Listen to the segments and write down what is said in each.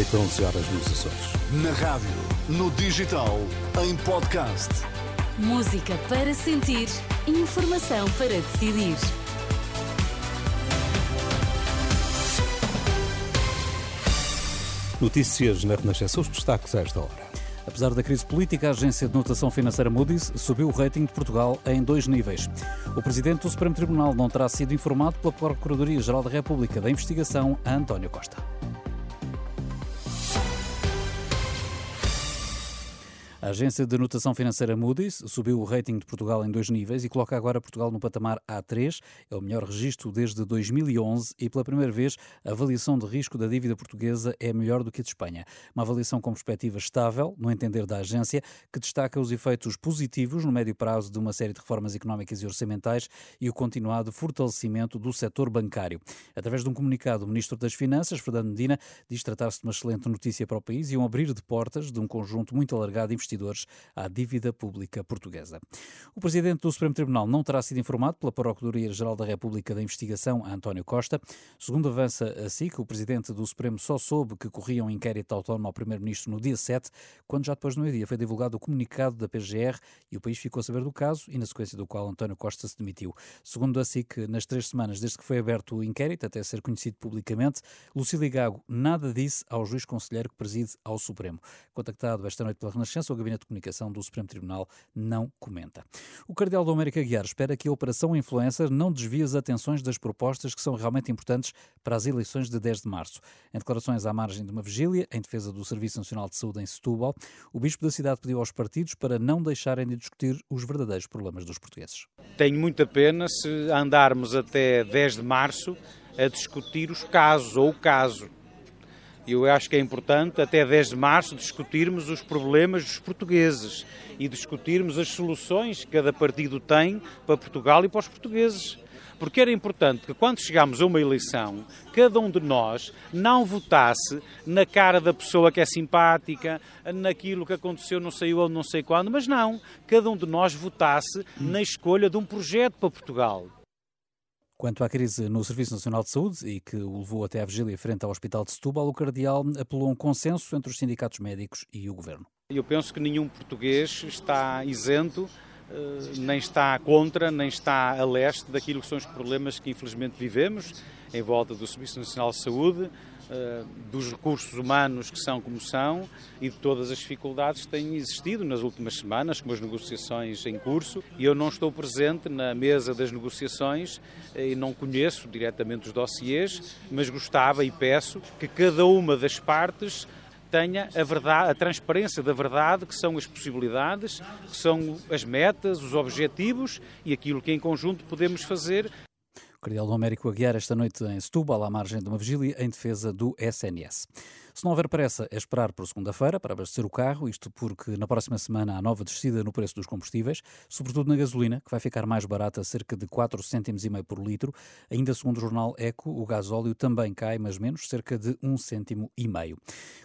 meio para 11 horas nos Açores. Na rádio, no digital, em podcast. Música para sentir, informação para decidir. Notícias na Renascença, os destaques a esta hora. Apesar da crise política, a agência de notação financeira Moody's subiu o rating de Portugal em dois níveis. O presidente do Supremo Tribunal não terá sido informado pela Procuradoria-Geral da República da investigação a António Costa. A agência de notação financeira Moody's subiu o rating de Portugal em dois níveis e coloca agora Portugal no patamar A3, é o melhor registro desde 2011 e pela primeira vez a avaliação de risco da dívida portuguesa é melhor do que a de Espanha. Uma avaliação com perspectiva estável, no entender da agência, que destaca os efeitos positivos no médio prazo de uma série de reformas económicas e orçamentais e o continuado fortalecimento do setor bancário. Através de um comunicado, o Ministro das Finanças, Fernando Medina, diz tratar-se de uma excelente notícia para o país e um abrir de portas de um conjunto muito alargado de investidores à dívida pública portuguesa. O presidente do Supremo Tribunal não terá sido informado pela Procuradoria-Geral da República da investigação, António Costa. Segundo avança a SIC, o presidente do Supremo só soube que corria um inquérito autónomo ao primeiro-ministro no dia 7, quando já depois no meio-dia foi divulgado o comunicado da PGR e o país ficou a saber do caso e na sequência do qual António Costa se demitiu. Segundo a SIC, nas três semanas desde que foi aberto o inquérito, até ser conhecido publicamente, Lucília Gago nada disse ao juiz conselheiro que preside ao Supremo. Contactado esta noite pela Renascença, o Gabinete de Comunicação do Supremo Tribunal não comenta. O Cardeal do América Guiar espera que a Operação Influencer não desvie as atenções das propostas que são realmente importantes para as eleições de 10 de março. Em declarações à margem de uma vigília, em defesa do Serviço Nacional de Saúde em Setúbal, o Bispo da cidade pediu aos partidos para não deixarem de discutir os verdadeiros problemas dos portugueses. Tenho muita pena se andarmos até 10 de março a discutir os casos ou o caso eu acho que é importante, até 10 de março, discutirmos os problemas dos portugueses e discutirmos as soluções que cada partido tem para Portugal e para os portugueses. Porque era importante que, quando chegámos a uma eleição, cada um de nós não votasse na cara da pessoa que é simpática, naquilo que aconteceu não sei onde, não sei quando, mas não. Cada um de nós votasse na escolha de um projeto para Portugal. Quanto à crise no Serviço Nacional de Saúde e que o levou até à vigília frente ao Hospital de Setúbal, o Cardeal apelou a um consenso entre os sindicatos médicos e o Governo. Eu penso que nenhum português está isento, eh, nem está contra, nem está a leste daquilo que são os problemas que infelizmente vivemos em volta do Serviço Nacional de Saúde, dos recursos humanos que são como são e de todas as dificuldades que têm existido nas últimas semanas, com as negociações em curso. E eu não estou presente na mesa das negociações eh, e não conheço diretamente os dossiês, mas gostava e peço que cada uma das partes tenha a verdade, a transparência da verdade, que são as possibilidades, que são as metas, os objetivos e aquilo que em conjunto podemos fazer o Cardeal do Américo Aguiar esta noite em Setúbal, à margem de uma vigília em defesa do SNS. Se não houver pressa, é esperar por segunda-feira para abastecer o carro, isto porque na próxima semana há nova descida no preço dos combustíveis, sobretudo na gasolina, que vai ficar mais barata, cerca de 4 cêntimos e meio por litro. Ainda segundo o jornal Eco, o gasóleo também cai, mas menos, cerca de 1 cêntimo e meio.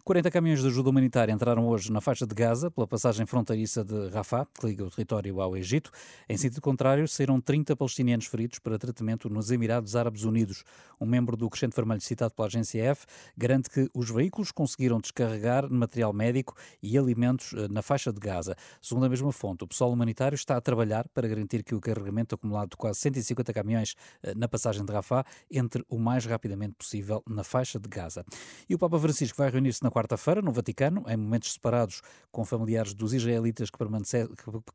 40 caminhões de ajuda humanitária entraram hoje na faixa de Gaza, pela passagem fronteiriça de Rafah, que liga o território ao Egito. Em sentido contrário, saíram 30 palestinianos feridos para tratamento nos Emirados Árabes Unidos. Um membro do Crescente Vermelho citado pela agência F garante que os veículos veículos conseguiram descarregar material médico e alimentos eh, na faixa de Gaza. Segundo a mesma fonte, o pessoal humanitário está a trabalhar para garantir que o carregamento acumulado de quase 150 caminhões eh, na passagem de Rafah entre o mais rapidamente possível na faixa de Gaza. E o Papa Francisco vai reunir-se na quarta-feira no Vaticano, em momentos separados com familiares dos israelitas que,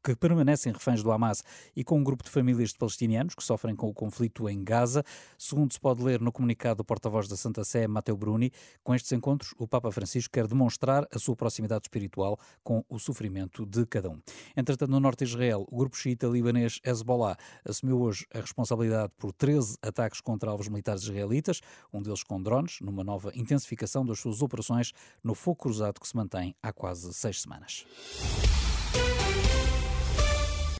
que permanecem reféns do Hamas e com um grupo de famílias de palestinianos que sofrem com o conflito em Gaza. Segundo se pode ler no comunicado do porta-voz da Santa Sé, Mateo Bruni, com estes encontros o Papa Francisco quer demonstrar a sua proximidade espiritual com o sofrimento de cada um. Entretanto, no norte de Israel, o grupo xiita libanês Hezbollah assumiu hoje a responsabilidade por 13 ataques contra alvos militares israelitas, um deles com drones, numa nova intensificação das suas operações no fogo cruzado que se mantém há quase seis semanas.